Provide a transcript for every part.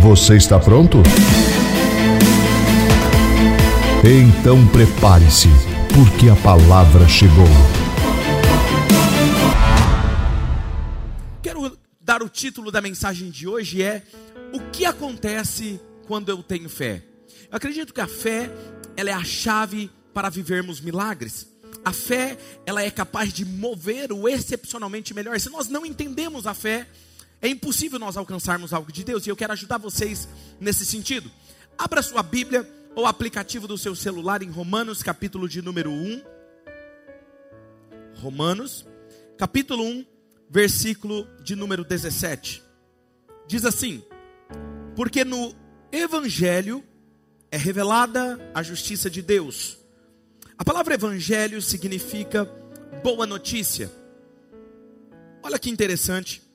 Você está pronto? Então prepare-se, porque a palavra chegou. Quero dar o título da mensagem de hoje é O que acontece quando eu tenho fé? Eu acredito que a fé, ela é a chave para vivermos milagres. A fé, ela é capaz de mover o excepcionalmente melhor. Se nós não entendemos a fé, é impossível nós alcançarmos algo de Deus e eu quero ajudar vocês nesse sentido. Abra sua Bíblia ou aplicativo do seu celular em Romanos, capítulo de número 1. Romanos, capítulo 1, versículo de número 17. Diz assim: Porque no Evangelho é revelada a justiça de Deus. A palavra Evangelho significa boa notícia. Olha que interessante.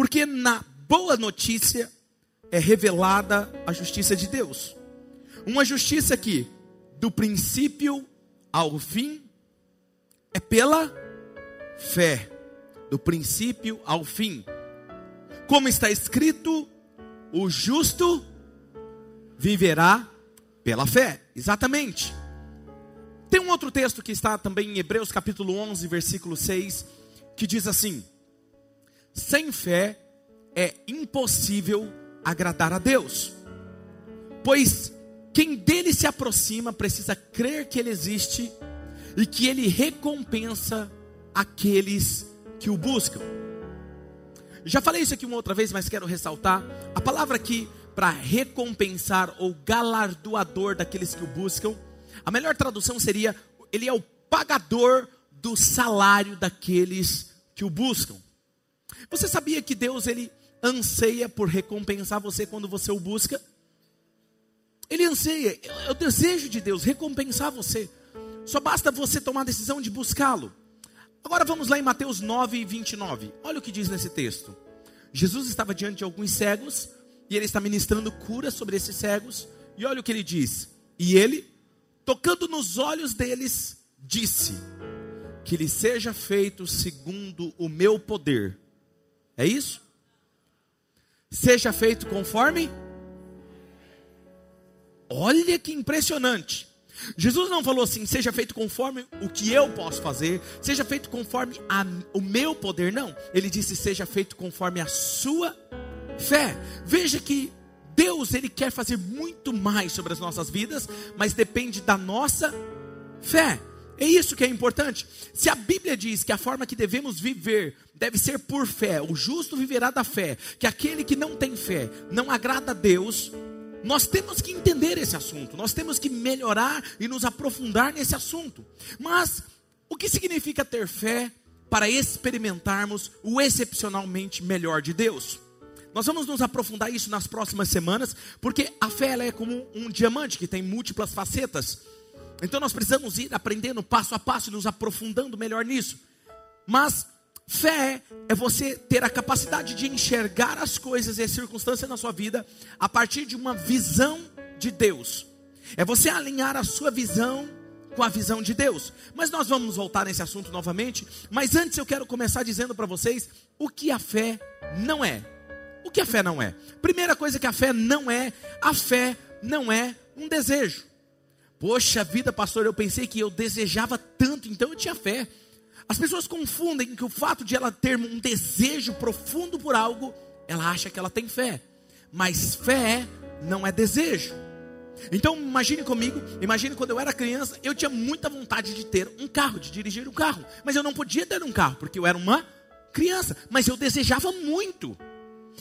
Porque na boa notícia é revelada a justiça de Deus. Uma justiça que, do princípio ao fim, é pela fé. Do princípio ao fim. Como está escrito, o justo viverá pela fé. Exatamente. Tem um outro texto que está também em Hebreus capítulo 11, versículo 6, que diz assim: sem fé é impossível agradar a Deus, pois quem dele se aproxima precisa crer que ele existe e que ele recompensa aqueles que o buscam. Já falei isso aqui uma outra vez, mas quero ressaltar: a palavra aqui para recompensar ou galardoador daqueles que o buscam, a melhor tradução seria: ele é o pagador do salário daqueles que o buscam. Você sabia que Deus ele anseia por recompensar você quando você o busca? Ele anseia, é o desejo de Deus recompensar você. Só basta você tomar a decisão de buscá-lo. Agora vamos lá em Mateus 9, 29. Olha o que diz nesse texto. Jesus estava diante de alguns cegos e ele está ministrando cura sobre esses cegos. E olha o que ele diz. E ele, tocando nos olhos deles, disse: Que lhe seja feito segundo o meu poder. É isso? Seja feito conforme. Olha que impressionante. Jesus não falou assim, seja feito conforme o que eu posso fazer, seja feito conforme a, o meu poder, não. Ele disse, seja feito conforme a sua fé. Veja que Deus, Ele quer fazer muito mais sobre as nossas vidas, mas depende da nossa fé. É isso que é importante. Se a Bíblia diz que a forma que devemos viver deve ser por fé, o justo viverá da fé, que aquele que não tem fé não agrada a Deus, nós temos que entender esse assunto, nós temos que melhorar e nos aprofundar nesse assunto. Mas o que significa ter fé para experimentarmos o excepcionalmente melhor de Deus? Nós vamos nos aprofundar isso nas próximas semanas, porque a fé é como um diamante que tem múltiplas facetas. Então nós precisamos ir aprendendo passo a passo e nos aprofundando melhor nisso. Mas fé é você ter a capacidade de enxergar as coisas e as circunstâncias na sua vida a partir de uma visão de Deus. É você alinhar a sua visão com a visão de Deus. Mas nós vamos voltar nesse assunto novamente. Mas antes eu quero começar dizendo para vocês o que a fé não é. O que a fé não é? Primeira coisa que a fé não é, a fé não é um desejo. Poxa vida, pastor, eu pensei que eu desejava tanto, então eu tinha fé. As pessoas confundem que o fato de ela ter um desejo profundo por algo, ela acha que ela tem fé. Mas fé não é desejo. Então imagine comigo, imagine quando eu era criança, eu tinha muita vontade de ter um carro, de dirigir um carro, mas eu não podia ter um carro porque eu era uma criança, mas eu desejava muito.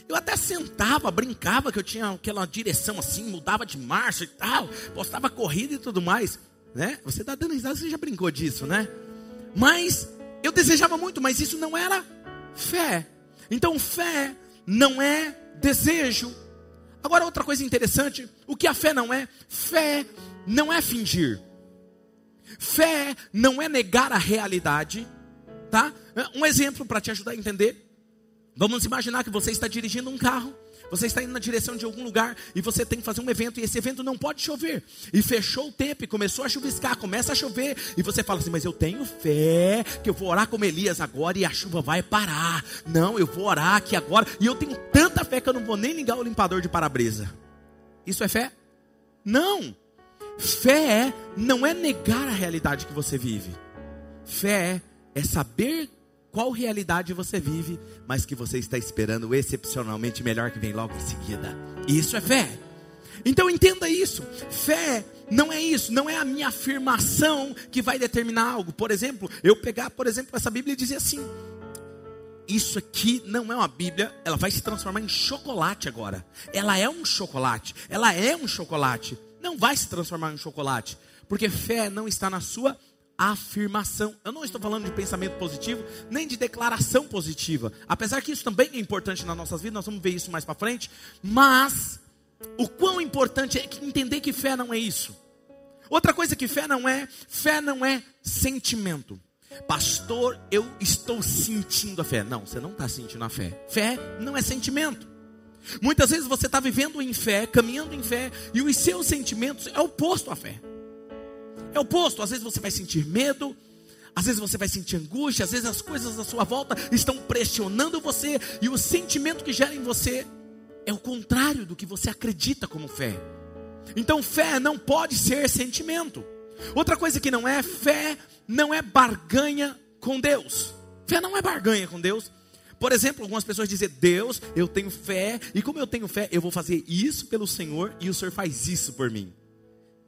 Eu até sentava, brincava que eu tinha aquela direção assim, mudava de marcha e tal, postava corrida e tudo mais, né? Você está dando risada, você já brincou disso, né? Mas eu desejava muito, mas isso não era fé. Então fé não é desejo. Agora, outra coisa interessante: o que a fé não é? Fé não é fingir. Fé não é negar a realidade, tá? Um exemplo para te ajudar a entender. Vamos imaginar que você está dirigindo um carro você está indo na direção de algum lugar e você tem que fazer um evento e esse evento não pode chover. E fechou o tempo e começou a chuviscar, começa a chover e você fala assim: "Mas eu tenho fé que eu vou orar como Elias agora e a chuva vai parar". Não, eu vou orar aqui agora e eu tenho tanta fé que eu não vou nem ligar o limpador de para-brisa. Isso é fé? Não. Fé não é negar a realidade que você vive. Fé é saber qual realidade você vive, mas que você está esperando excepcionalmente melhor que vem logo em seguida. Isso é fé. Então entenda isso. Fé não é isso, não é a minha afirmação que vai determinar algo. Por exemplo, eu pegar, por exemplo, essa Bíblia e dizer assim: isso aqui não é uma Bíblia, ela vai se transformar em chocolate agora. Ela é um chocolate, ela é um chocolate. Não vai se transformar em chocolate, porque fé não está na sua afirmação. Eu não estou falando de pensamento positivo, nem de declaração positiva. Apesar que isso também é importante nas nossas vidas, nós vamos ver isso mais para frente. Mas o quão importante é entender que fé não é isso. Outra coisa que fé não é, fé não é sentimento. Pastor, eu estou sentindo a fé. Não, você não está sentindo a fé. Fé não é sentimento. Muitas vezes você está vivendo em fé, caminhando em fé, e os seus sentimentos é oposto à fé. É o oposto. Às vezes você vai sentir medo, às vezes você vai sentir angústia, às vezes as coisas à sua volta estão pressionando você e o sentimento que gera em você é o contrário do que você acredita como fé. Então, fé não pode ser sentimento. Outra coisa que não é fé, não é barganha com Deus. Fé não é barganha com Deus. Por exemplo, algumas pessoas dizem: Deus, eu tenho fé, e como eu tenho fé, eu vou fazer isso pelo Senhor, e o Senhor faz isso por mim.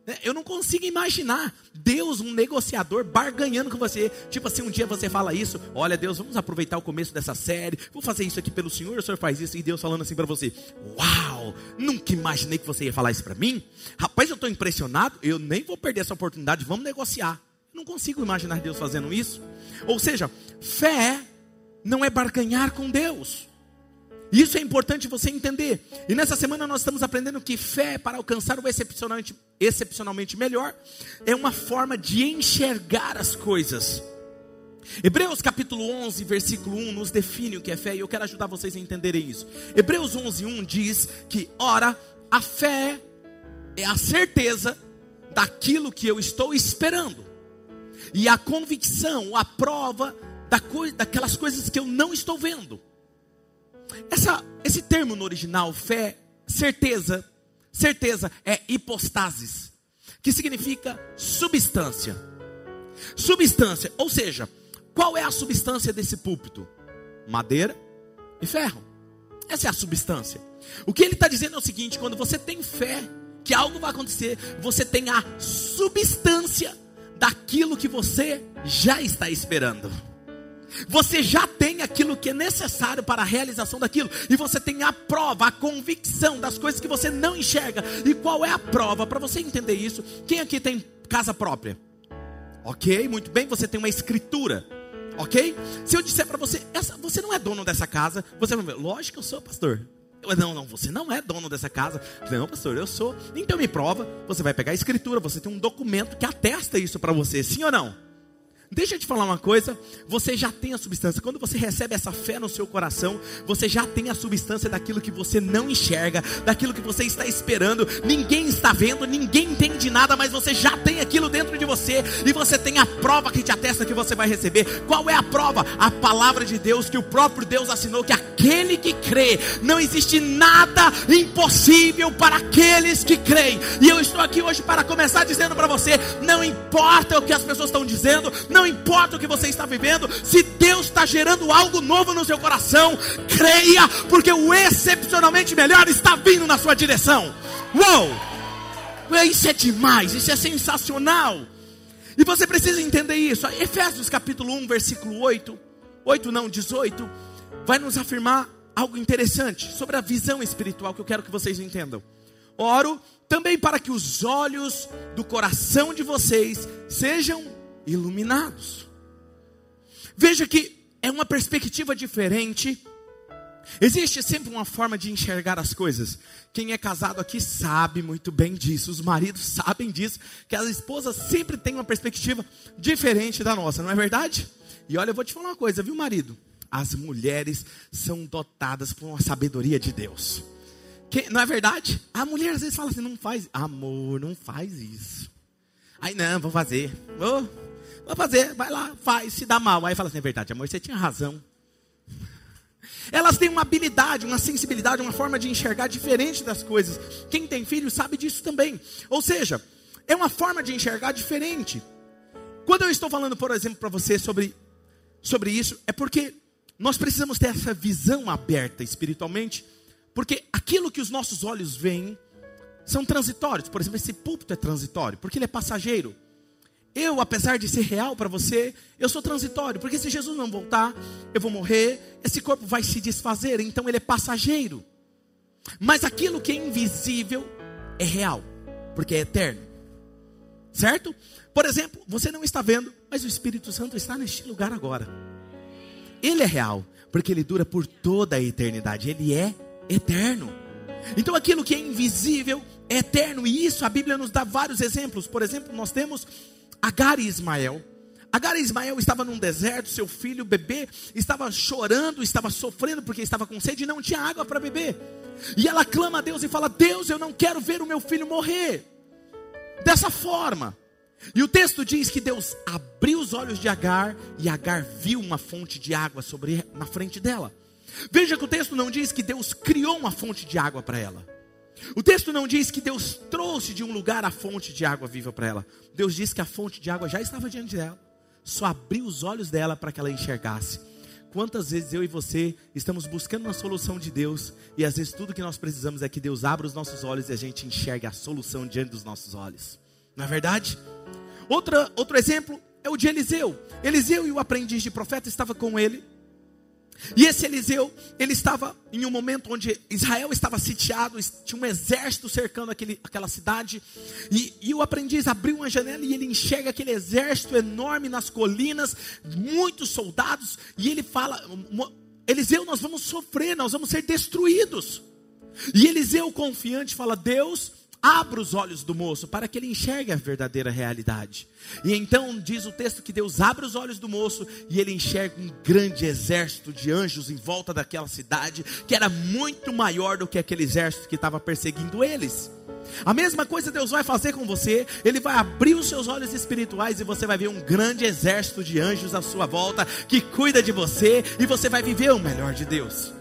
Né? Eu não consigo imaginar Deus, um negociador, barganhando com você. Tipo assim, um dia você fala isso: Olha, Deus, vamos aproveitar o começo dessa série, vou fazer isso aqui pelo Senhor, o Senhor faz isso, e Deus falando assim para você: Uau, nunca imaginei que você ia falar isso para mim. Rapaz, eu estou impressionado, eu nem vou perder essa oportunidade, vamos negociar. Não consigo imaginar Deus fazendo isso. Ou seja, fé não é barganhar com Deus. Isso é importante você entender. E nessa semana nós estamos aprendendo que fé para alcançar o excepcionalmente, excepcionalmente melhor é uma forma de enxergar as coisas. Hebreus capítulo 11, versículo 1 nos define o que é fé e eu quero ajudar vocês a entenderem isso. Hebreus 11, 1 diz que, ora, a fé é a certeza daquilo que eu estou esperando, e a convicção, a prova da daquelas coisas que eu não estou vendo. Essa, esse termo no original, fé, certeza, certeza é hipostasis, que significa substância. Substância, ou seja, qual é a substância desse púlpito? Madeira e ferro. Essa é a substância. O que ele está dizendo é o seguinte: quando você tem fé que algo vai acontecer, você tem a substância daquilo que você já está esperando. Você já tem aquilo que é necessário para a realização daquilo. E você tem a prova, a convicção das coisas que você não enxerga. E qual é a prova? Para você entender isso, quem aqui tem casa própria? Ok, muito bem, você tem uma escritura. Ok? Se eu disser para você, essa, você não é dono dessa casa, você vai ver, lógico que eu sou, pastor. Eu, não, não, você não é dono dessa casa. Não, pastor, eu sou. Então me prova. Você vai pegar a escritura, você tem um documento que atesta isso para você, sim ou não? Deixa eu te falar uma coisa, você já tem a substância. Quando você recebe essa fé no seu coração, você já tem a substância daquilo que você não enxerga, daquilo que você está esperando. Ninguém está vendo, ninguém entende nada, mas você já tem aquilo dentro de você e você tem a prova que te atesta que você vai receber. Qual é a prova? A palavra de Deus que o próprio Deus assinou que aquele que crê, não existe nada impossível para aqueles que creem. E eu estou aqui hoje para começar dizendo para você, não importa o que as pessoas estão dizendo, não não importa o que você está vivendo, se Deus está gerando algo novo no seu coração, creia, porque o excepcionalmente melhor está vindo na sua direção. Uou! Isso é demais, isso é sensacional. E você precisa entender isso. Efésios capítulo 1, versículo 8, 8 não, 18, vai nos afirmar algo interessante sobre a visão espiritual que eu quero que vocês entendam. Oro também para que os olhos do coração de vocês sejam iluminados. Veja que é uma perspectiva diferente Existe sempre uma forma de enxergar as coisas. Quem é casado aqui sabe muito bem disso. Os maridos sabem disso. Que as esposas sempre têm uma perspectiva diferente da nossa, não é verdade? E olha, eu vou te falar uma coisa, viu, marido? As mulheres são dotadas por uma sabedoria de Deus. Não é verdade? A mulher às vezes fala assim: não faz, amor, não faz isso. Aí não, vou fazer. Vou, vou fazer, vai lá, faz, se dá mal. Aí fala assim: é verdade, amor, você tinha razão. Elas têm uma habilidade, uma sensibilidade, uma forma de enxergar diferente das coisas. Quem tem filho sabe disso também. Ou seja, é uma forma de enxergar diferente. Quando eu estou falando, por exemplo, para você sobre, sobre isso, é porque nós precisamos ter essa visão aberta espiritualmente, porque aquilo que os nossos olhos veem são transitórios. Por exemplo, esse púlpito é transitório, porque ele é passageiro. Eu, apesar de ser real para você, eu sou transitório, porque se Jesus não voltar, eu vou morrer, esse corpo vai se desfazer, então ele é passageiro. Mas aquilo que é invisível é real, porque é eterno. Certo? Por exemplo, você não está vendo, mas o Espírito Santo está neste lugar agora. Ele é real, porque ele dura por toda a eternidade, ele é eterno. Então aquilo que é invisível é eterno, e isso a Bíblia nos dá vários exemplos. Por exemplo, nós temos Agar e Ismael. Agar e Ismael estava num deserto, seu filho, bebê, estava chorando, estava sofrendo porque estava com sede e não tinha água para beber. E ela clama a Deus e fala: Deus, eu não quero ver o meu filho morrer. Dessa forma. E o texto diz que Deus abriu os olhos de Agar e Agar viu uma fonte de água sobre na frente dela. Veja que o texto não diz que Deus criou uma fonte de água para ela. O texto não diz que Deus trouxe de um lugar a fonte de água viva para ela. Deus diz que a fonte de água já estava diante dela. Só abriu os olhos dela para que ela enxergasse. Quantas vezes eu e você estamos buscando uma solução de Deus e às vezes tudo que nós precisamos é que Deus abra os nossos olhos e a gente enxergue a solução diante dos nossos olhos. Não é verdade? Outra, outro exemplo é o de Eliseu. Eliseu e o aprendiz de profeta estavam com ele e esse Eliseu, ele estava em um momento onde Israel estava sitiado, tinha um exército cercando aquele, aquela cidade, e, e o aprendiz abriu uma janela e ele enxerga aquele exército enorme nas colinas, muitos soldados, e ele fala: Eliseu, nós vamos sofrer, nós vamos ser destruídos. E Eliseu, confiante, fala: Deus, abra os olhos do moço para que ele enxergue a verdadeira realidade. E então diz o texto que Deus abre os olhos do moço e ele enxerga um grande exército de anjos em volta daquela cidade, que era muito maior do que aquele exército que estava perseguindo eles. A mesma coisa Deus vai fazer com você, Ele vai abrir os seus olhos espirituais e você vai ver um grande exército de anjos à sua volta que cuida de você e você vai viver o melhor de Deus.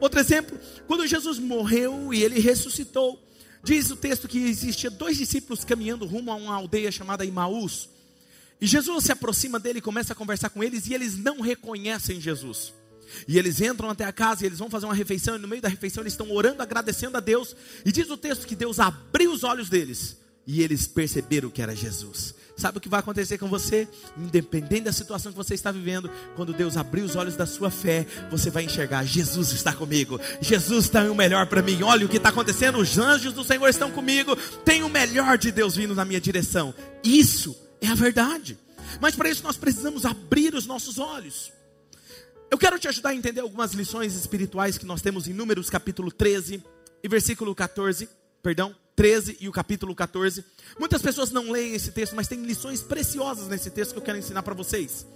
Outro exemplo, quando Jesus morreu e ele ressuscitou, Diz o texto que existia dois discípulos caminhando rumo a uma aldeia chamada Imaús. E Jesus se aproxima dele e começa a conversar com eles, e eles não reconhecem Jesus. E eles entram até a casa e eles vão fazer uma refeição, e no meio da refeição eles estão orando, agradecendo a Deus. E diz o texto que Deus abriu os olhos deles e eles perceberam que era Jesus. Sabe o que vai acontecer com você? Independente da situação que você está vivendo, quando Deus abrir os olhos da sua fé, você vai enxergar: Jesus está comigo, Jesus está o melhor para mim. Olha o que está acontecendo, os anjos do Senhor estão comigo, tem o melhor de Deus vindo na minha direção. Isso é a verdade. Mas para isso nós precisamos abrir os nossos olhos. Eu quero te ajudar a entender algumas lições espirituais que nós temos em Números capítulo 13 e versículo 14, perdão, 13 e o capítulo 14. Muitas pessoas não leem esse texto, mas tem lições preciosas nesse texto que eu quero ensinar para vocês.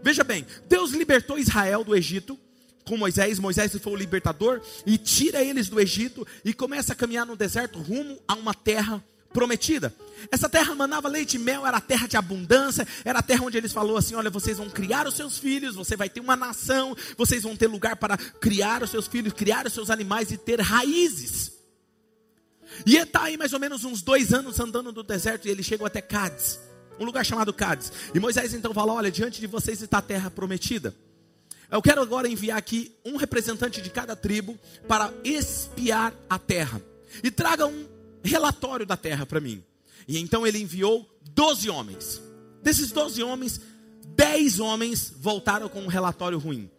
Veja bem, Deus libertou Israel do Egito com Moisés, Moisés foi o libertador e tira eles do Egito e começa a caminhar no deserto rumo a uma terra prometida. Essa terra manava leite e mel, era a terra de abundância, era a terra onde eles falou assim: olha, vocês vão criar os seus filhos, você vai ter uma nação, vocês vão ter lugar para criar os seus filhos, criar os seus animais e ter raízes. E ele está aí mais ou menos uns dois anos andando no deserto e ele chegou até Cádiz, um lugar chamado Cádiz. E Moisés então falou: Olha, diante de vocês está a terra prometida. Eu quero agora enviar aqui um representante de cada tribo para espiar a terra. E traga um relatório da terra para mim. E então ele enviou 12 homens. Desses 12 homens, 10 homens voltaram com um relatório ruim.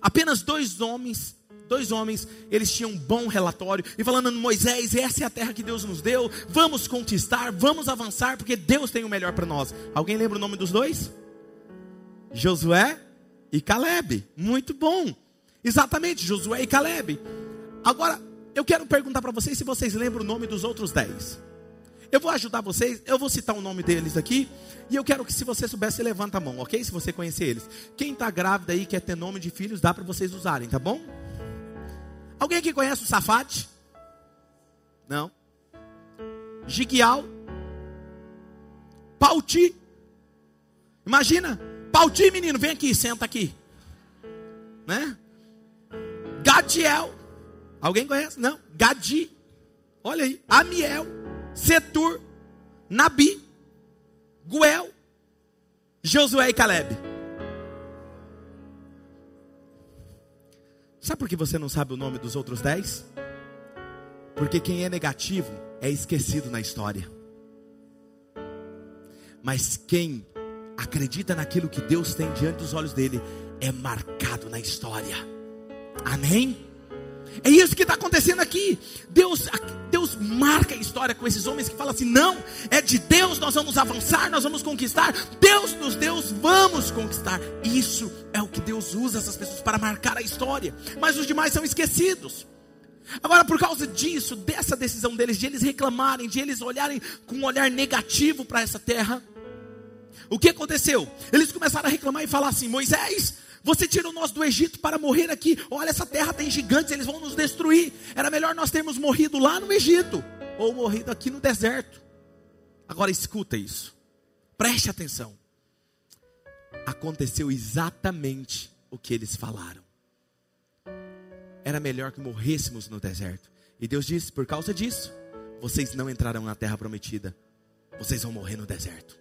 Apenas dois homens dois homens, eles tinham um bom relatório, e falando, Moisés, essa é a terra que Deus nos deu, vamos conquistar, vamos avançar, porque Deus tem o melhor para nós. Alguém lembra o nome dos dois? Josué e Caleb, muito bom. Exatamente, Josué e Caleb. Agora, eu quero perguntar para vocês se vocês lembram o nome dos outros dez. Eu vou ajudar vocês, eu vou citar o nome deles aqui. E eu quero que, se você soubesse, levanta a mão, ok? Se você conhecer eles. Quem está grávida aí, quer ter nome de filhos, dá para vocês usarem, tá bom? Alguém aqui conhece o Safate? Não. Gigial? Pauti? Imagina, Pauti, menino, vem aqui, senta aqui. Né? Gadiel. Alguém conhece? Não. Gadi. Olha aí. Amiel. Setur. Nabi. Guel. Josué e Caleb. Sabe por que você não sabe o nome dos outros dez? Porque quem é negativo é esquecido na história. Mas quem acredita naquilo que Deus tem diante dos olhos dele é marcado na história. Amém? É isso que está acontecendo aqui. Deus, Deus marca a história com esses homens que falam assim: não, é de Deus, nós vamos avançar, nós vamos conquistar. Deus nos Deus, vamos conquistar. Isso é o que Deus usa essas pessoas para marcar a história. Mas os demais são esquecidos. Agora, por causa disso, dessa decisão deles, de eles reclamarem, de eles olharem com um olhar negativo para essa terra, o que aconteceu? Eles começaram a reclamar e falar assim: Moisés, você tirou nós do Egito para morrer aqui. Olha, essa terra tem gigantes, eles vão nos destruir. Era melhor nós termos morrido lá no Egito ou morrido aqui no deserto. Agora escuta isso. Preste atenção. Aconteceu exatamente o que eles falaram. Era melhor que morrêssemos no deserto. E Deus disse: por causa disso, vocês não entrarão na terra prometida. Vocês vão morrer no deserto.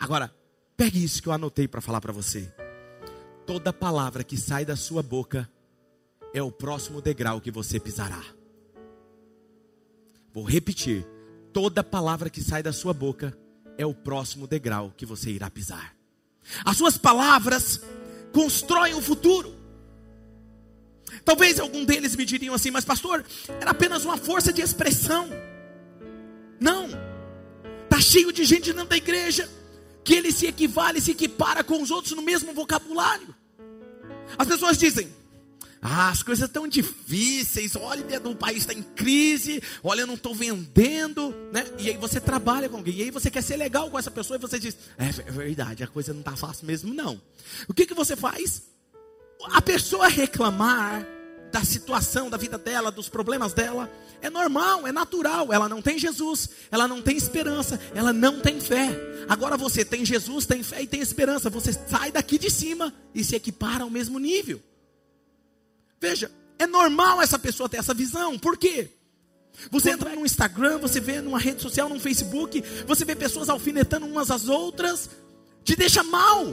Agora, pegue isso que eu anotei para falar para você toda palavra que sai da sua boca é o próximo degrau que você pisará. Vou repetir: toda palavra que sai da sua boca é o próximo degrau que você irá pisar. As suas palavras constroem o futuro. Talvez algum deles me diriam assim, mas pastor, era apenas uma força de expressão. Não, está cheio de gente dentro da igreja que ele se equivale, se equipara com os outros no mesmo vocabulário. As pessoas dizem: ah, as coisas estão difíceis, olha, o país está em crise, olha, eu não estou vendendo, né? E aí você trabalha com alguém, e aí você quer ser legal com essa pessoa, e você diz: é, é verdade, a coisa não está fácil mesmo, não. O que, que você faz? A pessoa reclamar da situação, da vida dela, dos problemas dela, é normal, é natural. Ela não tem Jesus, ela não tem esperança, ela não tem fé. Agora você tem Jesus, tem fé e tem esperança. Você sai daqui de cima e se equipara ao mesmo nível. Veja, é normal essa pessoa ter essa visão. Por quê? Você entra no Instagram, você vê numa rede social, no Facebook, você vê pessoas alfinetando umas às outras, te deixa mal.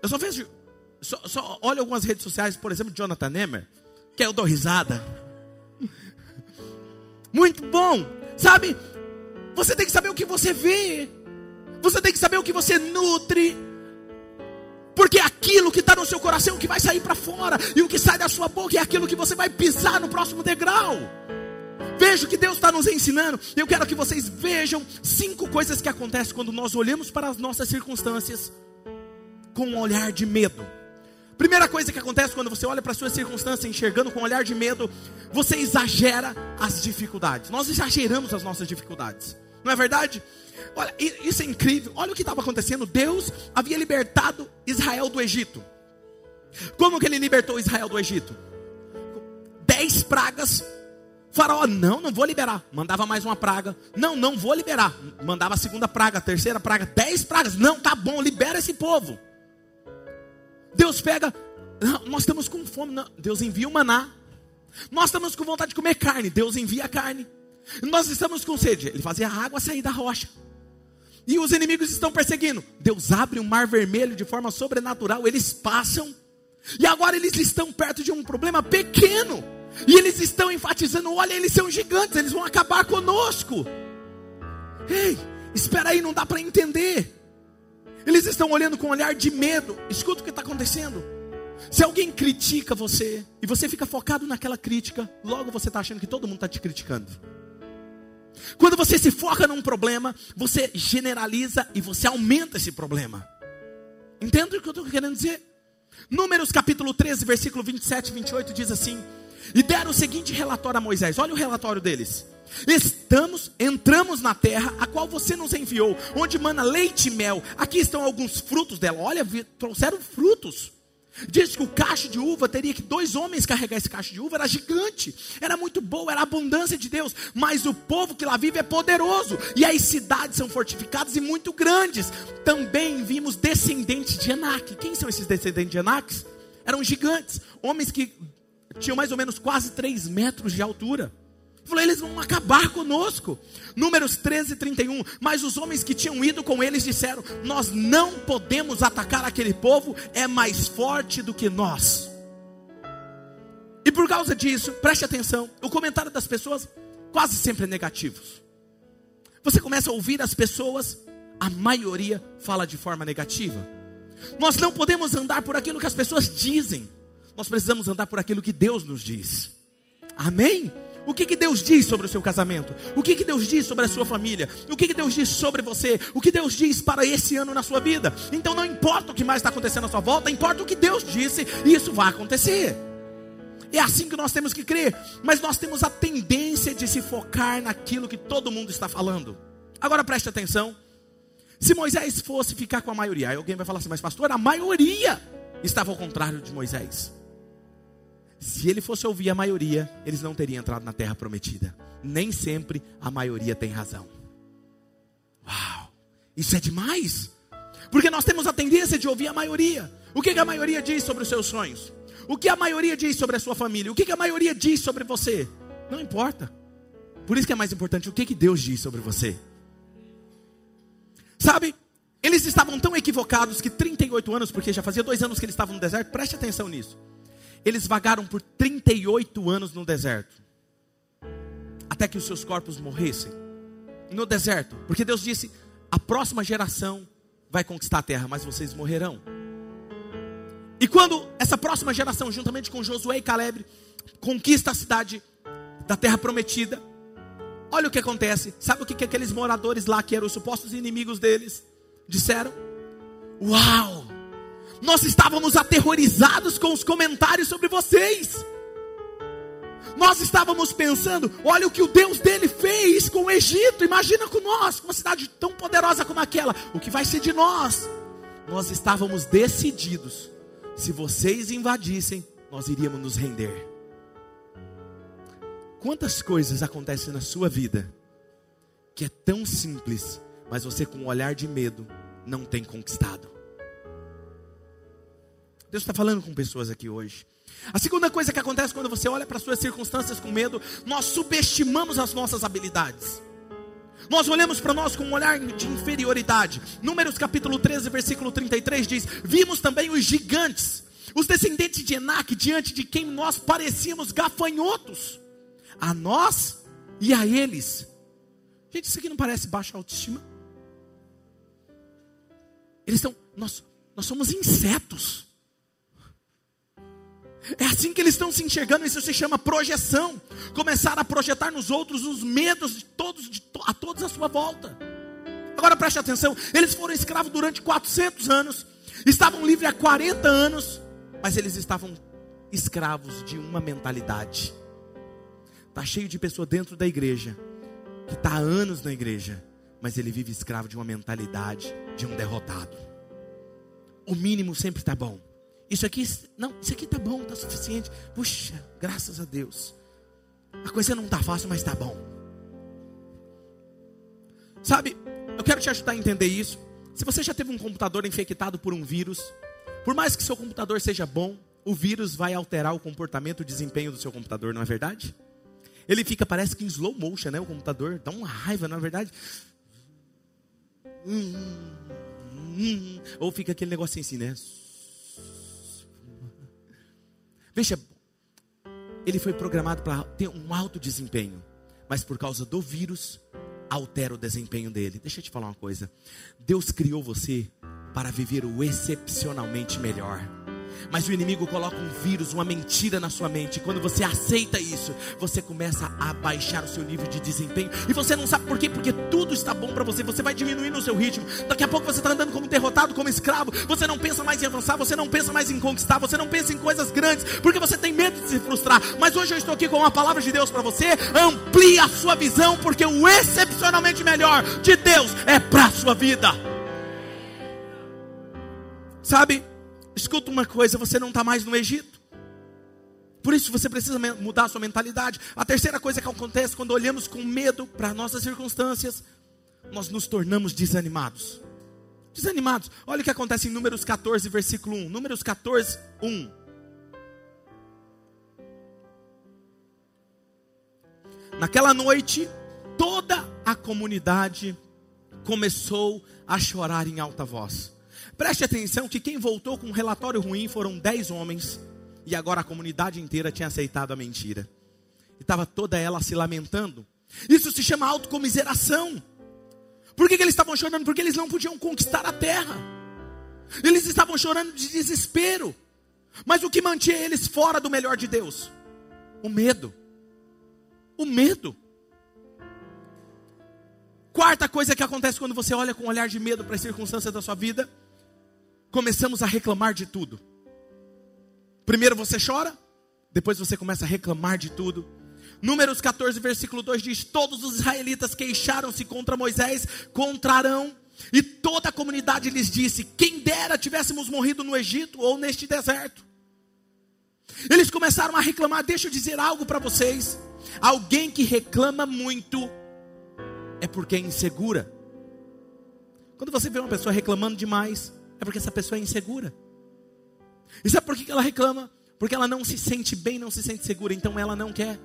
Eu só vejo só, só olha algumas redes sociais, por exemplo, Jonathan Nemer, que eu dou risada. Muito bom, sabe? Você tem que saber o que você vê, você tem que saber o que você nutre, porque aquilo que está no seu coração é o que vai sair para fora, e o que sai da sua boca é aquilo que você vai pisar no próximo degrau. Veja o que Deus está nos ensinando. Eu quero que vocês vejam cinco coisas que acontecem quando nós olhamos para as nossas circunstâncias com um olhar de medo. Primeira coisa que acontece quando você olha para a sua circunstância enxergando com um olhar de medo, você exagera as dificuldades. Nós exageramos as nossas dificuldades. Não é verdade? Olha, isso é incrível. Olha o que estava acontecendo. Deus havia libertado Israel do Egito. Como que ele libertou Israel do Egito? Dez pragas. Faraó, não, não vou liberar. Mandava mais uma praga. Não, não vou liberar. Mandava a segunda praga, a terceira praga, dez pragas. Não, tá bom, libera esse povo. Deus pega, nós estamos com fome, não. Deus envia o maná. Nós estamos com vontade de comer carne, Deus envia a carne. Nós estamos com sede, Ele fazia a água sair da rocha. E os inimigos estão perseguindo. Deus abre um mar vermelho de forma sobrenatural, eles passam. E agora eles estão perto de um problema pequeno. E eles estão enfatizando: olha, eles são gigantes, eles vão acabar conosco. Ei, espera aí, não dá para entender. Eles estão olhando com um olhar de medo. Escuta o que está acontecendo. Se alguém critica você e você fica focado naquela crítica, logo você está achando que todo mundo está te criticando. Quando você se foca num problema, você generaliza e você aumenta esse problema. Entende o que eu estou querendo dizer? Números capítulo 13, versículo 27 e 28 diz assim: E deram o seguinte relatório a Moisés. Olha o relatório deles. Estamos, entramos na terra a qual você nos enviou, onde mana leite e mel. Aqui estão alguns frutos dela. Olha, trouxeram frutos. Diz que o cacho de uva teria que dois homens carregar esse cacho de uva, era gigante, era muito boa, era abundância de Deus, mas o povo que lá vive é poderoso, e as cidades são fortificadas e muito grandes. Também vimos descendentes de Enac. Quem são esses descendentes de Enac? Eram gigantes, homens que tinham mais ou menos quase 3 metros de altura. Falou, eles vão acabar conosco. Números 13, 31. Mas os homens que tinham ido com eles disseram: Nós não podemos atacar aquele povo, é mais forte do que nós. E por causa disso, preste atenção: o comentário das pessoas quase sempre é negativo. Você começa a ouvir as pessoas, a maioria fala de forma negativa. Nós não podemos andar por aquilo que as pessoas dizem, nós precisamos andar por aquilo que Deus nos diz. Amém? O que, que Deus diz sobre o seu casamento? O que, que Deus diz sobre a sua família? O que, que Deus diz sobre você? O que Deus diz para esse ano na sua vida? Então não importa o que mais está acontecendo à sua volta, importa o que Deus disse, e isso vai acontecer. É assim que nós temos que crer, mas nós temos a tendência de se focar naquilo que todo mundo está falando. Agora preste atenção. Se Moisés fosse ficar com a maioria, aí alguém vai falar assim, mas pastor, a maioria estava ao contrário de Moisés. Se ele fosse ouvir a maioria, eles não teriam entrado na terra prometida. Nem sempre a maioria tem razão. Uau, isso é demais. Porque nós temos a tendência de ouvir a maioria. O que, que a maioria diz sobre os seus sonhos? O que a maioria diz sobre a sua família? O que, que a maioria diz sobre você? Não importa. Por isso que é mais importante o que, que Deus diz sobre você. Sabe, eles estavam tão equivocados que 38 anos, porque já fazia dois anos que eles estavam no deserto, preste atenção nisso. Eles vagaram por 38 anos no deserto, até que os seus corpos morressem no deserto, porque Deus disse: a próxima geração vai conquistar a terra, mas vocês morrerão. E quando essa próxima geração, juntamente com Josué e Caleb, conquista a cidade da terra prometida, olha o que acontece. Sabe o que, que aqueles moradores lá, que eram os supostos inimigos deles, disseram? Uau! Nós estávamos aterrorizados com os comentários sobre vocês. Nós estávamos pensando, olha o que o Deus dele fez com o Egito. Imagina com nós, com uma cidade tão poderosa como aquela. O que vai ser de nós? Nós estávamos decididos. Se vocês invadissem, nós iríamos nos render. Quantas coisas acontecem na sua vida que é tão simples, mas você com um olhar de medo não tem conquistado? Deus está falando com pessoas aqui hoje. A segunda coisa que acontece quando você olha para suas circunstâncias com medo, nós subestimamos as nossas habilidades. Nós olhamos para nós com um olhar de inferioridade. Números capítulo 13, versículo 33 diz: Vimos também os gigantes, os descendentes de Enac, diante de quem nós parecíamos gafanhotos, a nós e a eles. Gente, isso aqui não parece baixa autoestima? Eles estão, nós, nós somos insetos. É assim que eles estão se enxergando, isso se chama projeção. Começar a projetar nos outros os medos de todos, de to, a todos à sua volta. Agora preste atenção: eles foram escravos durante 400 anos, estavam livres há 40 anos, mas eles estavam escravos de uma mentalidade. Está cheio de pessoa dentro da igreja, que está há anos na igreja, mas ele vive escravo de uma mentalidade de um derrotado. O mínimo sempre está bom. Isso aqui, não, isso aqui tá bom, tá suficiente. Puxa, graças a Deus. A coisa não tá fácil, mas tá bom. Sabe, eu quero te ajudar a entender isso. Se você já teve um computador infectado por um vírus, por mais que seu computador seja bom, o vírus vai alterar o comportamento, o desempenho do seu computador, não é verdade? Ele fica, parece que em slow motion, né? O computador dá uma raiva, não é verdade? Hum, hum, hum. Ou fica aquele negocinho assim, né? Veja, ele foi programado para ter um alto desempenho, mas por causa do vírus, altera o desempenho dele. Deixa eu te falar uma coisa: Deus criou você para viver o excepcionalmente melhor. Mas o inimigo coloca um vírus, uma mentira na sua mente. E quando você aceita isso, você começa a baixar o seu nível de desempenho. E você não sabe por quê? Porque tudo está bom para você. Você vai diminuindo o seu ritmo. Daqui a pouco você está andando como derrotado, como escravo. Você não pensa mais em avançar, você não pensa mais em conquistar, você não pensa em coisas grandes, porque você tem medo de se frustrar. Mas hoje eu estou aqui com uma palavra de Deus para você. Amplie a sua visão, porque o excepcionalmente melhor de Deus é para a sua vida. Sabe? Escuta uma coisa, você não está mais no Egito. Por isso você precisa mudar a sua mentalidade. A terceira coisa que acontece quando olhamos com medo para nossas circunstâncias, nós nos tornamos desanimados. Desanimados. Olha o que acontece em Números 14, versículo 1. Números 14, 1. Naquela noite, toda a comunidade começou a chorar em alta voz. Preste atenção que quem voltou com um relatório ruim foram dez homens, e agora a comunidade inteira tinha aceitado a mentira. E estava toda ela se lamentando. Isso se chama autocomiseração. Por que, que eles estavam chorando? Porque eles não podiam conquistar a terra. Eles estavam chorando de desespero. Mas o que mantinha eles fora do melhor de Deus? O medo. O medo. Quarta coisa que acontece quando você olha com um olhar de medo para as circunstâncias da sua vida começamos a reclamar de tudo. Primeiro você chora, depois você começa a reclamar de tudo. Números 14, versículo 2 diz: Todos os israelitas queixaram-se contra Moisés, contra Arão, e toda a comunidade lhes disse: Quem dera tivéssemos morrido no Egito ou neste deserto. Eles começaram a reclamar. Deixa eu dizer algo para vocês: alguém que reclama muito é porque é insegura. Quando você vê uma pessoa reclamando demais, é porque essa pessoa é insegura. E sabe por que ela reclama? Porque ela não se sente bem, não se sente segura. Então ela não quer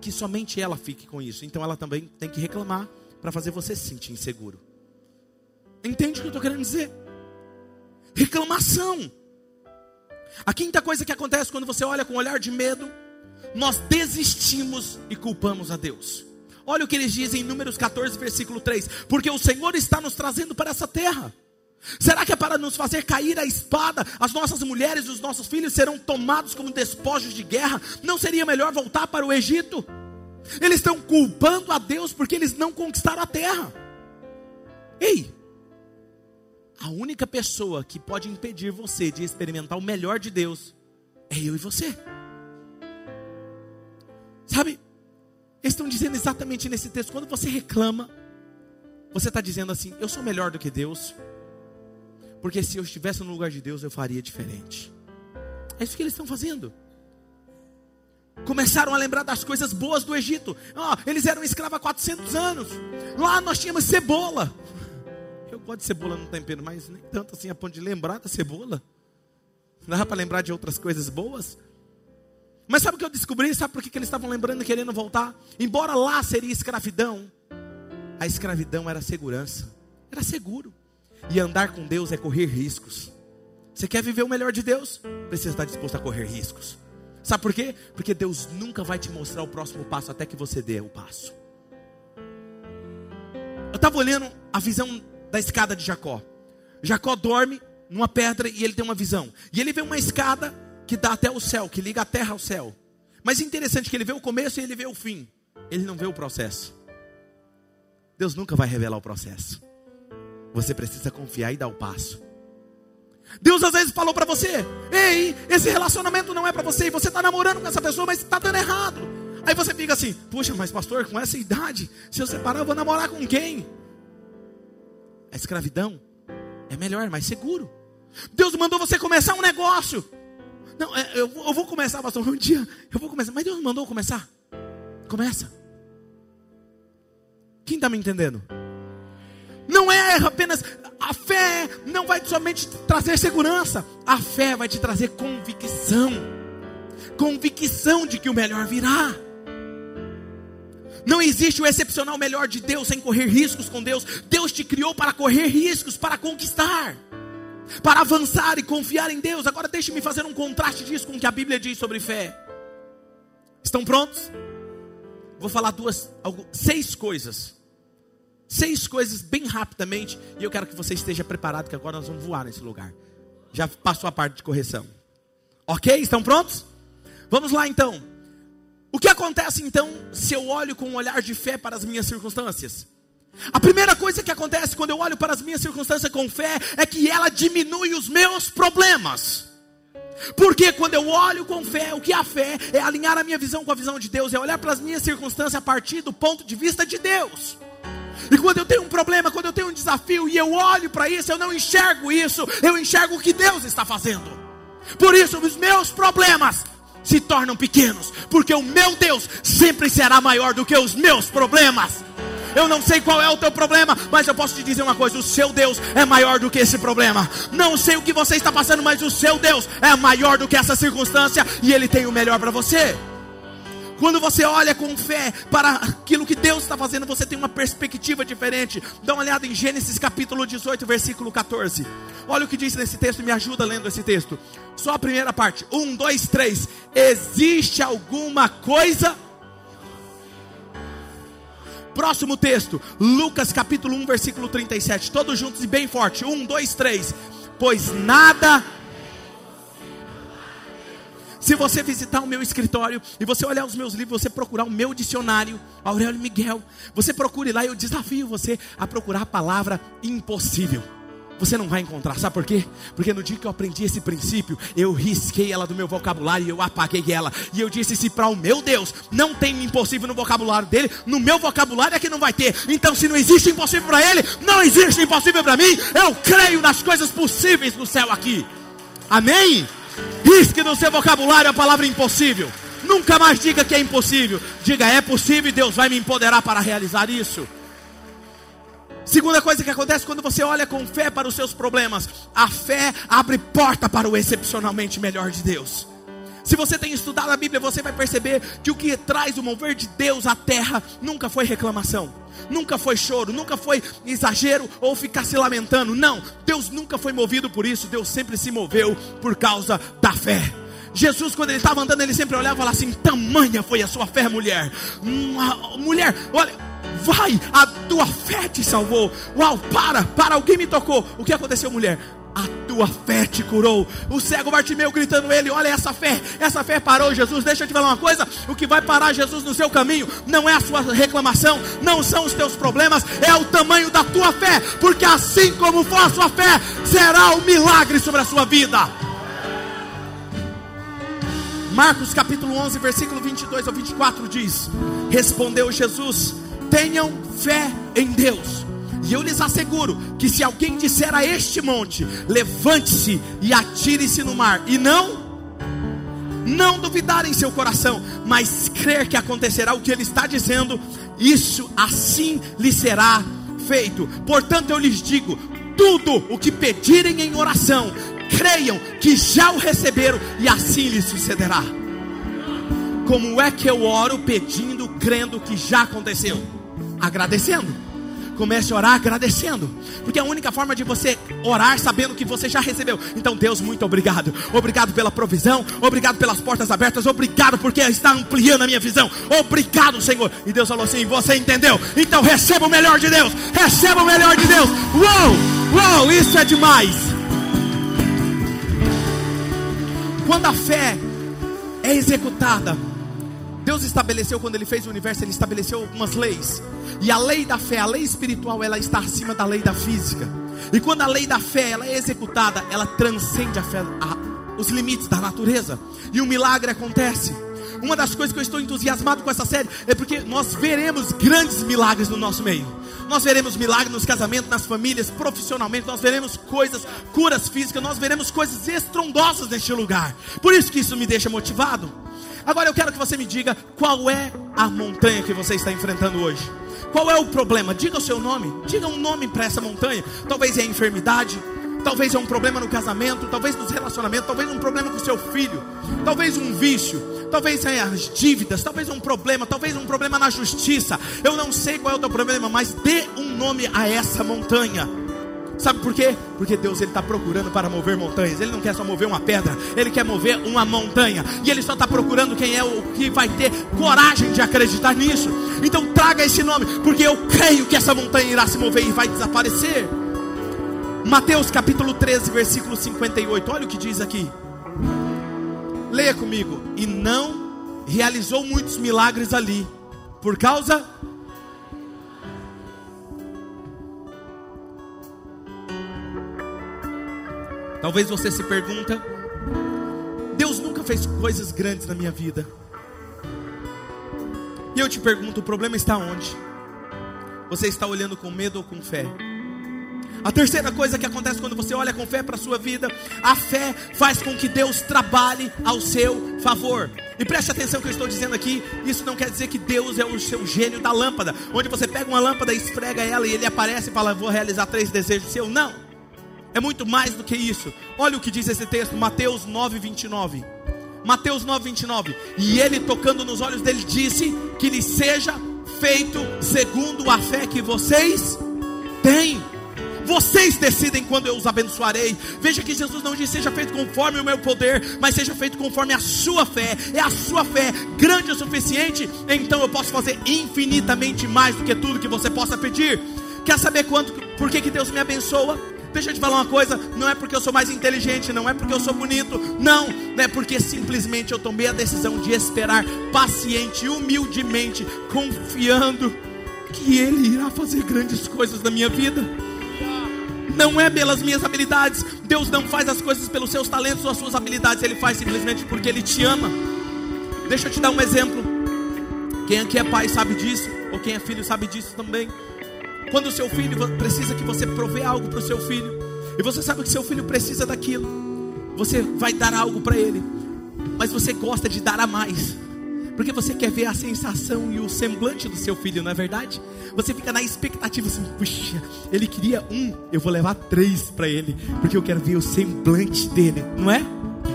que somente ela fique com isso. Então ela também tem que reclamar para fazer você se sentir inseguro. Entende o que eu estou querendo dizer? Reclamação. A quinta coisa que acontece quando você olha com um olhar de medo, nós desistimos e culpamos a Deus. Olha o que eles dizem em Números 14, versículo 3: Porque o Senhor está nos trazendo para essa terra Será que é para nos fazer cair a espada? As nossas mulheres e os nossos filhos serão tomados como despojos de guerra? Não seria melhor voltar para o Egito? Eles estão culpando a Deus porque eles não conquistaram a terra. Ei, a única pessoa que pode impedir você de experimentar o melhor de Deus é eu e você. Sabe, eles estão dizendo exatamente nesse texto: quando você reclama, você está dizendo assim: eu sou melhor do que Deus. Porque se eu estivesse no lugar de Deus, eu faria diferente. É isso que eles estão fazendo. Começaram a lembrar das coisas boas do Egito. Oh, eles eram escravos há 400 anos. Lá nós tínhamos cebola. Eu gosto de cebola no tempero, mas nem tanto assim a ponto de lembrar da cebola. Não dá para lembrar de outras coisas boas. Mas sabe o que eu descobri? Sabe por que, que eles estavam lembrando e querendo voltar? Embora lá seria escravidão, a escravidão era segurança. Era seguro. E andar com Deus é correr riscos. Você quer viver o melhor de Deus? Precisa estar disposto a correr riscos. Sabe por quê? Porque Deus nunca vai te mostrar o próximo passo até que você dê o passo. Eu estava olhando a visão da escada de Jacó. Jacó dorme numa pedra e ele tem uma visão. E ele vê uma escada que dá até o céu, que liga a terra ao céu. Mas é interessante que ele vê o começo e ele vê o fim. Ele não vê o processo. Deus nunca vai revelar o processo. Você precisa confiar e dar o passo. Deus às vezes falou para você: Ei, esse relacionamento não é para você. E você está namorando com essa pessoa, mas está dando errado. Aí você fica assim: Puxa, mas pastor, com essa idade, se eu separar, eu vou namorar com quem? A escravidão é melhor, é mais seguro. Deus mandou você começar um negócio. Não, é, eu, eu vou começar, pastor, um dia eu vou começar. Mas Deus mandou começar. Começa. Quem está me entendendo? Não é apenas a fé não vai somente trazer segurança, a fé vai te trazer convicção. Convicção de que o melhor virá. Não existe o excepcional melhor de Deus sem correr riscos com Deus. Deus te criou para correr riscos, para conquistar, para avançar e confiar em Deus. Agora deixe-me fazer um contraste disso com o que a Bíblia diz sobre fé. Estão prontos? Vou falar duas, seis coisas Seis coisas bem rapidamente. E eu quero que você esteja preparado, que agora nós vamos voar nesse lugar. Já passou a parte de correção. Ok? Estão prontos? Vamos lá então. O que acontece então se eu olho com um olhar de fé para as minhas circunstâncias? A primeira coisa que acontece quando eu olho para as minhas circunstâncias com fé é que ela diminui os meus problemas. Porque quando eu olho com fé, o que é a fé é alinhar a minha visão com a visão de Deus, é olhar para as minhas circunstâncias a partir do ponto de vista de Deus. E quando eu tenho um problema, quando eu tenho um desafio e eu olho para isso, eu não enxergo isso, eu enxergo o que Deus está fazendo. Por isso, os meus problemas se tornam pequenos, porque o meu Deus sempre será maior do que os meus problemas. Eu não sei qual é o teu problema, mas eu posso te dizer uma coisa: o seu Deus é maior do que esse problema. Não sei o que você está passando, mas o seu Deus é maior do que essa circunstância e Ele tem o melhor para você. Quando você olha com fé para aquilo que Deus está fazendo, você tem uma perspectiva diferente. Dá uma olhada em Gênesis capítulo 18, versículo 14. Olha o que diz nesse texto, me ajuda lendo esse texto. Só a primeira parte. Um, dois, três. Existe alguma coisa Próximo texto, Lucas capítulo 1, versículo 37. Todos juntos e bem forte. 1, 2, 3. Pois nada. Se você visitar o meu escritório e você olhar os meus livros, você procurar o meu dicionário, Aurélio Miguel, você procure lá, eu desafio você a procurar a palavra impossível você não vai encontrar. Sabe por quê? Porque no dia que eu aprendi esse princípio, eu risquei ela do meu vocabulário e eu apaguei ela. E eu disse: se para o meu Deus não tem impossível no vocabulário dele, no meu vocabulário é que não vai ter. Então, se não existe impossível para ele, não existe impossível para mim. Eu creio nas coisas possíveis no céu aqui. Amém? Risque no seu vocabulário a palavra impossível. Nunca mais diga que é impossível. Diga é possível e Deus vai me empoderar para realizar isso. Segunda coisa que acontece quando você olha com fé para os seus problemas, a fé abre porta para o excepcionalmente melhor de Deus. Se você tem estudado a Bíblia, você vai perceber que o que traz o mover de Deus à terra nunca foi reclamação, nunca foi choro, nunca foi exagero ou ficar se lamentando. Não, Deus nunca foi movido por isso, Deus sempre se moveu por causa da fé. Jesus, quando ele estava andando, ele sempre olhava e falava assim: tamanha foi a sua fé, mulher. Uma, mulher, olha, vai, a tua fé te salvou. Uau, para, para, alguém me tocou. O que aconteceu, mulher? A tua fé te curou. O cego Bartimeu gritando ele: Olha essa fé, essa fé parou Jesus. Deixa eu te falar uma coisa: o que vai parar Jesus no seu caminho não é a sua reclamação, não são os teus problemas, é o tamanho da tua fé, porque assim como for a sua fé, será o um milagre sobre a sua vida. Marcos capítulo 11, versículo 22 ao 24 diz: Respondeu Jesus: Tenham fé em Deus. E eu lhes asseguro que se alguém disser a este monte: Levante-se e atire-se no mar, e não não duvidar em seu coração, mas crer que acontecerá o que ele está dizendo, isso assim lhe será feito. Portanto, eu lhes digo: tudo o que pedirem em oração, creiam que já o receberam e assim lhes sucederá. Como é que eu oro pedindo, crendo que já aconteceu? Agradecendo. Comece a orar agradecendo, porque é a única forma de você orar sabendo que você já recebeu. Então, Deus, muito obrigado. Obrigado pela provisão, obrigado pelas portas abertas, obrigado porque está ampliando a minha visão. Obrigado, Senhor. E Deus falou assim: Você entendeu? Então, receba o melhor de Deus, receba o melhor de Deus. Uou, uou, isso é demais. Quando a fé é executada, Deus estabeleceu quando Ele fez o universo, Ele estabeleceu algumas leis. E a lei da fé, a lei espiritual, ela está acima da lei da física. E quando a lei da fé ela é executada, ela transcende a fé, a, os limites da natureza. E um milagre acontece. Uma das coisas que eu estou entusiasmado com essa série é porque nós veremos grandes milagres no nosso meio. Nós veremos milagres nos casamentos, nas famílias, profissionalmente. Nós veremos coisas, curas físicas. Nós veremos coisas estrondosas neste lugar. Por isso que isso me deixa motivado. Agora eu quero que você me diga qual é a montanha que você está enfrentando hoje. Qual é o problema? Diga o seu nome. Diga um nome para essa montanha. Talvez é a enfermidade, talvez é um problema no casamento, talvez nos relacionamentos, talvez um problema com seu filho, talvez um vício, talvez as dívidas, talvez um problema, talvez um problema na justiça. Eu não sei qual é o teu problema, mas dê um nome a essa montanha. Sabe por quê? Porque Deus ele está procurando para mover montanhas. Ele não quer só mover uma pedra, ele quer mover uma montanha. E ele só está procurando quem é o que vai ter coragem de acreditar nisso. Então traga esse nome, porque eu creio que essa montanha irá se mover e vai desaparecer. Mateus capítulo 13, versículo 58. Olha o que diz aqui. Leia comigo. E não realizou muitos milagres ali. Por causa. Talvez você se pergunta: Deus nunca fez coisas grandes na minha vida. E eu te pergunto: o problema está onde? Você está olhando com medo ou com fé? A terceira coisa que acontece quando você olha com fé para a sua vida, a fé faz com que Deus trabalhe ao seu favor. E preste atenção que eu estou dizendo aqui, isso não quer dizer que Deus é o seu gênio da lâmpada, onde você pega uma lâmpada, esfrega ela e ele aparece e fala: "Vou realizar três desejos seus". Não. É muito mais do que isso. Olha o que diz esse texto, Mateus 9:29. Mateus 9:29. E ele tocando nos olhos dele disse que lhe seja feito segundo a fé que vocês têm. Vocês decidem quando eu os abençoarei. Veja que Jesus não diz seja feito conforme o meu poder, mas seja feito conforme a sua fé. É a sua fé grande o suficiente, então eu posso fazer infinitamente mais do que tudo que você possa pedir. Quer saber quanto? Por que, que Deus me abençoa? Deixa eu te falar uma coisa: não é porque eu sou mais inteligente, não é porque eu sou bonito, não, não é porque simplesmente eu tomei a decisão de esperar paciente humildemente, confiando que Ele irá fazer grandes coisas na minha vida. Não é pelas minhas habilidades, Deus não faz as coisas pelos seus talentos ou as suas habilidades, Ele faz simplesmente porque Ele te ama. Deixa eu te dar um exemplo. Quem aqui é pai sabe disso, ou quem é filho sabe disso também. Quando o seu filho precisa que você provê algo para o seu filho, e você sabe que seu filho precisa daquilo, você vai dar algo para ele, mas você gosta de dar a mais, porque você quer ver a sensação e o semblante do seu filho, não é verdade? Você fica na expectativa assim, puxa, ele queria um, eu vou levar três para ele, porque eu quero ver o semblante dele, não é?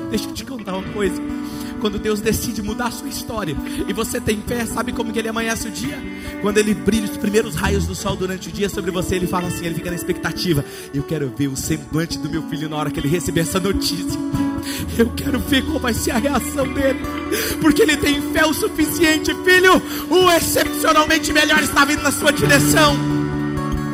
Deixa eu te contar uma coisa quando Deus decide mudar a sua história e você tem fé, sabe como que ele amanhece o dia? Quando ele brilha os primeiros raios do sol durante o dia sobre você, ele fala assim, ele fica na expectativa. Eu quero ver o semblante do meu filho na hora que ele receber essa notícia. Eu quero ver qual vai ser a reação dele, porque ele tem fé o suficiente, filho. O excepcionalmente melhor está vindo na sua direção.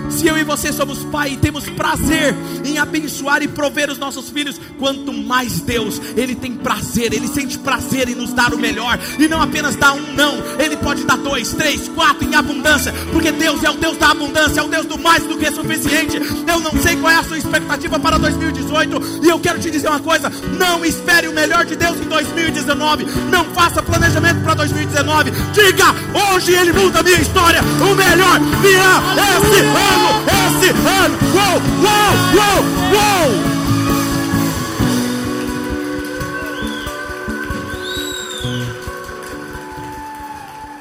Se eu e você somos pai e temos prazer em abençoar e prover os nossos filhos, quanto mais Deus, Ele tem prazer, Ele sente prazer em nos dar o melhor, e não apenas dar um não, Ele pode dar dois, três, quatro em abundância, porque Deus é o Deus da abundância, é o Deus do mais do que suficiente. Eu não sei qual é a sua expectativa para 2018, e eu quero te dizer uma coisa: não espere o melhor de Deus em 2019, não faça planejamento para 2019, diga hoje Ele muda a minha história, o melhor virá esse ano esse ano. Uou, uou, uou, uou.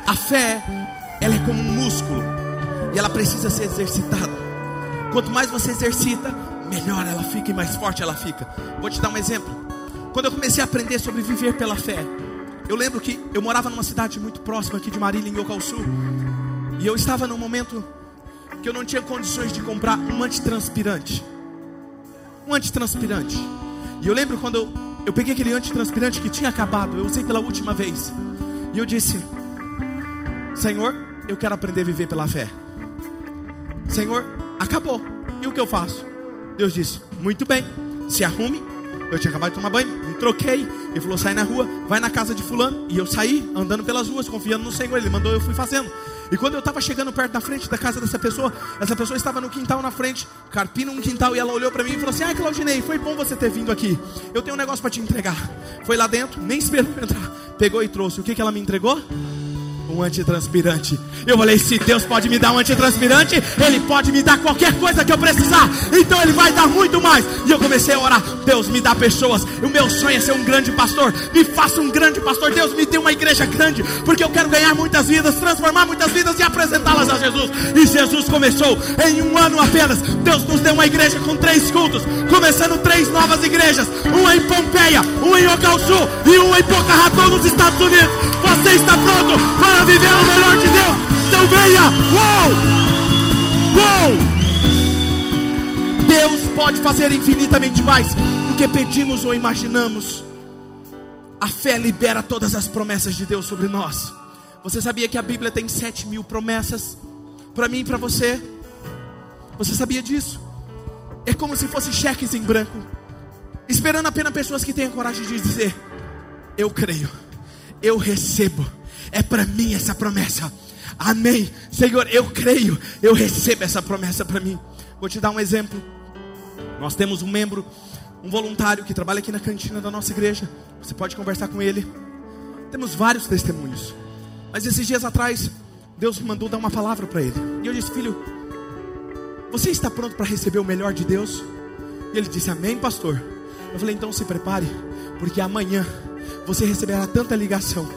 A fé, ela é como um músculo e ela precisa ser exercitada. Quanto mais você exercita, melhor ela fica e mais forte ela fica. Vou te dar um exemplo. Quando eu comecei a aprender sobre viver pela fé, eu lembro que eu morava numa cidade muito próxima aqui de Marília, em Yocal e eu estava num momento que eu não tinha condições de comprar um antitranspirante. Um antitranspirante. E eu lembro quando eu, eu peguei aquele antitranspirante que tinha acabado, eu usei pela última vez. E eu disse: Senhor, eu quero aprender a viver pela fé. Senhor, acabou. E o que eu faço? Deus disse: Muito bem, se arrume. Eu tinha acabado de tomar banho, me troquei. Ele falou: sai na rua, vai na casa de Fulano. E eu saí andando pelas ruas, confiando no Senhor. Ele mandou, eu fui fazendo. E quando eu estava chegando perto da frente da casa dessa pessoa, essa pessoa estava no quintal na frente, carpindo um quintal, e ela olhou para mim e falou assim: Ah, Claudinei, foi bom você ter vindo aqui. Eu tenho um negócio para te entregar. Foi lá dentro, nem esperou entrar, pegou e trouxe. O que, que ela me entregou? Um antitranspirante. Eu falei: se Deus pode me dar um antitranspirante, Ele pode me dar qualquer coisa que eu precisar. Então Ele vai dar muito mais. E eu comecei a orar: Deus me dá pessoas. O meu sonho é ser um grande pastor. Me faça um grande pastor. Deus me dê uma igreja grande, porque eu quero ganhar muitas vidas, transformar muitas vidas e apresentá-las a Jesus. E Jesus começou em um ano apenas. Deus nos deu uma igreja com três cultos, começando três novas igrejas: uma em Pompeia, uma em Ocalçu e uma em Raton nos Estados Unidos. Você está pronto para para viver o melhor de Deus. Então venha! Uou! Uou! Deus pode fazer infinitamente mais do que pedimos ou imaginamos. A fé libera todas as promessas de Deus sobre nós. Você sabia que a Bíblia tem sete mil promessas para mim e para você? Você sabia disso? É como se fossem cheques em branco, esperando apenas pessoas que tenham coragem de dizer: eu creio, eu recebo, é para mim essa promessa. Amém. Senhor, eu creio, eu recebo essa promessa para mim. Vou te dar um exemplo. Nós temos um membro, um voluntário que trabalha aqui na cantina da nossa igreja. Você pode conversar com ele. Temos vários testemunhos. Mas esses dias atrás, Deus mandou dar uma palavra para ele. E eu disse, filho, você está pronto para receber o melhor de Deus? E ele disse, Amém, pastor. Eu falei, então se prepare, porque amanhã você receberá tanta ligação,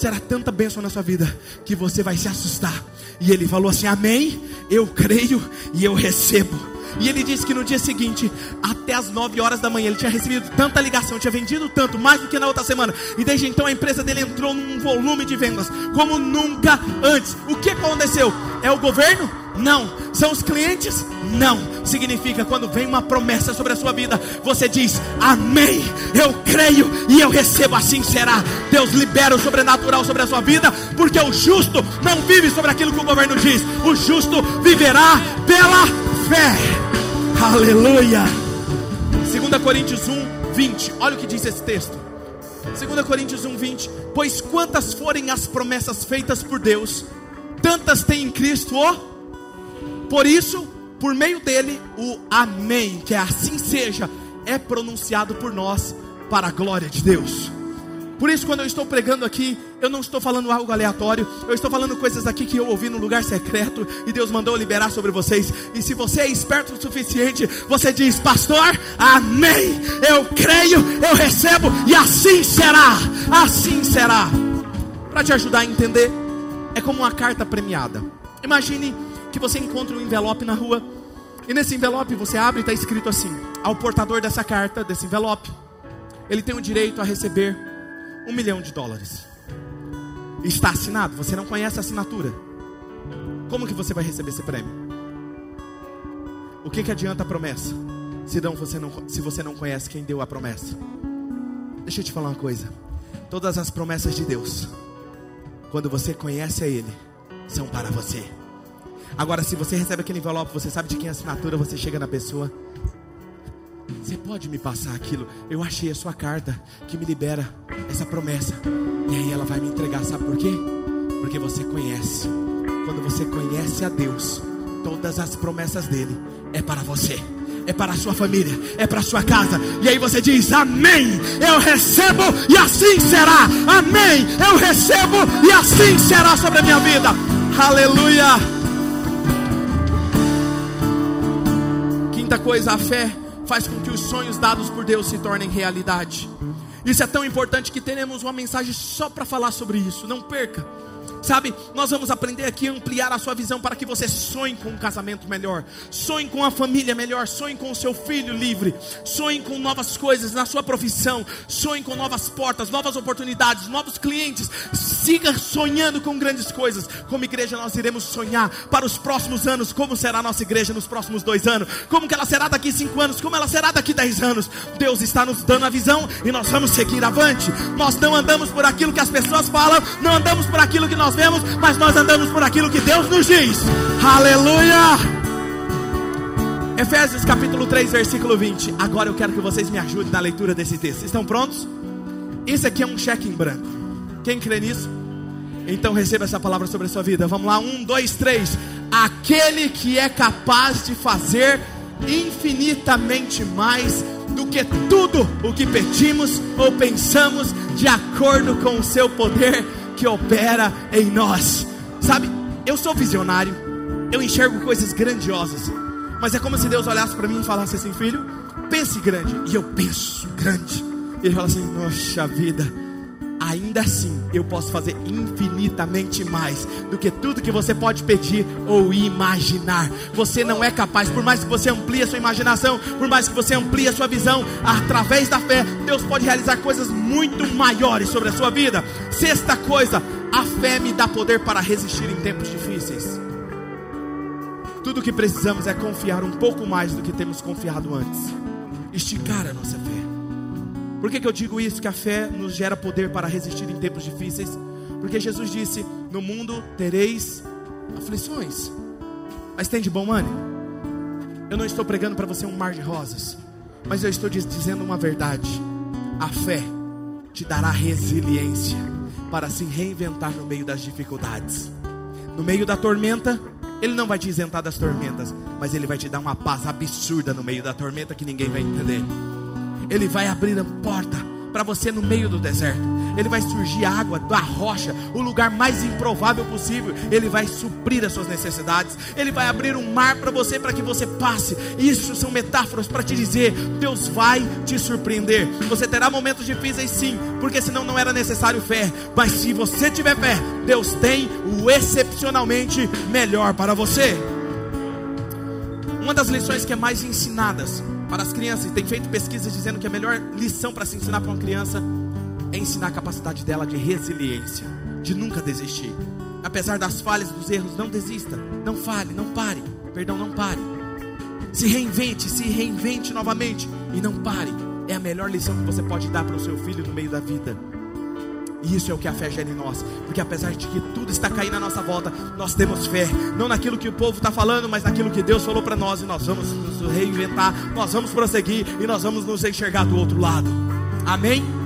será tanta bênção na sua vida, que você vai se assustar. E ele falou assim: Amém, eu creio e eu recebo. E ele disse que no dia seguinte, até as 9 horas da manhã, ele tinha recebido tanta ligação, tinha vendido tanto, mais do que na outra semana. E desde então a empresa dele entrou num volume de vendas como nunca antes. O que aconteceu? É o governo? Não. São os clientes? Não. Significa quando vem uma promessa sobre a sua vida, você diz: Amém. Eu creio e eu recebo, assim será. Deus libera o sobrenatural sobre a sua vida, porque o justo não vive sobre aquilo que o governo diz, o justo viverá pela fé. Aleluia. 2 Coríntios 1, 20. Olha o que diz esse texto. 2 Coríntios 1, 20. Pois quantas forem as promessas feitas por Deus, tantas tem em Cristo o. Por isso, por meio dele, o Amém, que é assim seja, é pronunciado por nós para a glória de Deus. Por isso, quando eu estou pregando aqui, eu não estou falando algo aleatório, eu estou falando coisas aqui que eu ouvi no lugar secreto e Deus mandou liberar sobre vocês. E se você é esperto o suficiente, você diz, pastor, amém. Eu creio, eu recebo e assim será. Assim será. Para te ajudar a entender, é como uma carta premiada. Imagine que você encontra um envelope na rua e nesse envelope você abre e está escrito assim: ao portador dessa carta, desse envelope, ele tem o direito a receber um milhão de dólares. Está assinado, você não conhece a assinatura. Como que você vai receber esse prêmio? O que, que adianta a promessa? Se, não, você não, se você não conhece quem deu a promessa. Deixa eu te falar uma coisa. Todas as promessas de Deus, quando você conhece a Ele, são para você. Agora, se você recebe aquele envelope, você sabe de quem é a assinatura, você chega na pessoa, você pode me passar aquilo? Eu achei a sua carta que me libera essa promessa. E aí ela vai me entregar, sabe por quê? Porque você conhece. Quando você conhece a Deus, todas as promessas dele é para você. É para a sua família, é para a sua casa. E aí você diz: Amém. Eu recebo e assim será. Amém. Eu recebo e assim será sobre a minha vida. Aleluia. Quinta coisa, a fé faz com que os sonhos dados por Deus se tornem realidade. Isso é tão importante que teremos uma mensagem só para falar sobre isso. Não perca. Sabe, nós vamos aprender aqui a ampliar a sua visão para que você sonhe com um casamento melhor, sonhe com uma família melhor, sonhe com o seu filho livre, sonhe com novas coisas na sua profissão, sonhe com novas portas, novas oportunidades, novos clientes. Siga sonhando com grandes coisas. Como igreja, nós iremos sonhar para os próximos anos. Como será a nossa igreja nos próximos dois anos? Como que ela será daqui cinco anos? Como ela será daqui dez anos? Deus está nos dando a visão e nós vamos seguir avante. Nós não andamos por aquilo que as pessoas falam, não andamos por aquilo que nós nós vemos, mas nós andamos por aquilo que Deus nos diz. Aleluia! Efésios capítulo 3, versículo 20. Agora eu quero que vocês me ajudem na leitura desse texto. Estão prontos? Isso aqui é um cheque em branco. Quem crê nisso? Então receba essa palavra sobre a sua vida. Vamos lá, um, dois, três. Aquele que é capaz de fazer infinitamente mais do que tudo o que pedimos ou pensamos, de acordo com o seu poder que opera em nós. Sabe, eu sou visionário, eu enxergo coisas grandiosas, mas é como se Deus olhasse para mim e falasse assim: Filho, pense grande, e eu penso grande. E ele fala assim: Nossa vida ainda assim eu posso fazer infinitamente mais do que tudo que você pode pedir ou imaginar. Você não é capaz, por mais que você amplie a sua imaginação, por mais que você amplie a sua visão, através da fé, Deus pode realizar coisas muito maiores sobre a sua vida. Sexta coisa, a fé me dá poder para resistir em tempos difíceis. Tudo o que precisamos é confiar um pouco mais do que temos confiado antes. Esticar a nossa fé. Por que, que eu digo isso? Que a fé nos gera poder para resistir em tempos difíceis? Porque Jesus disse: No mundo tereis aflições, mas tem de bom ânimo. Eu não estou pregando para você um mar de rosas, mas eu estou dizendo uma verdade. A fé te dará resiliência para se reinventar no meio das dificuldades. No meio da tormenta, Ele não vai te isentar das tormentas, mas Ele vai te dar uma paz absurda no meio da tormenta que ninguém vai entender. Ele vai abrir a porta para você no meio do deserto. Ele vai surgir água da rocha, o lugar mais improvável possível. Ele vai suprir as suas necessidades. Ele vai abrir um mar para você para que você passe. Isso são metáforas para te dizer: Deus vai te surpreender. Você terá momentos difíceis, sim, porque senão não era necessário fé. Mas se você tiver fé, Deus tem o excepcionalmente melhor para você. Uma das lições que é mais ensinadas para as crianças, tem feito pesquisas dizendo que a melhor lição para se ensinar para uma criança é ensinar a capacidade dela de resiliência, de nunca desistir. Apesar das falhas, dos erros, não desista, não fale, não pare, perdão, não pare. Se reinvente, se reinvente novamente e não pare. É a melhor lição que você pode dar para o seu filho no meio da vida. E isso é o que a fé gera em nós. Porque apesar de que tudo está caindo à nossa volta, nós temos fé. Não naquilo que o povo está falando, mas naquilo que Deus falou para nós. E nós vamos nos reinventar, nós vamos prosseguir e nós vamos nos enxergar do outro lado. Amém?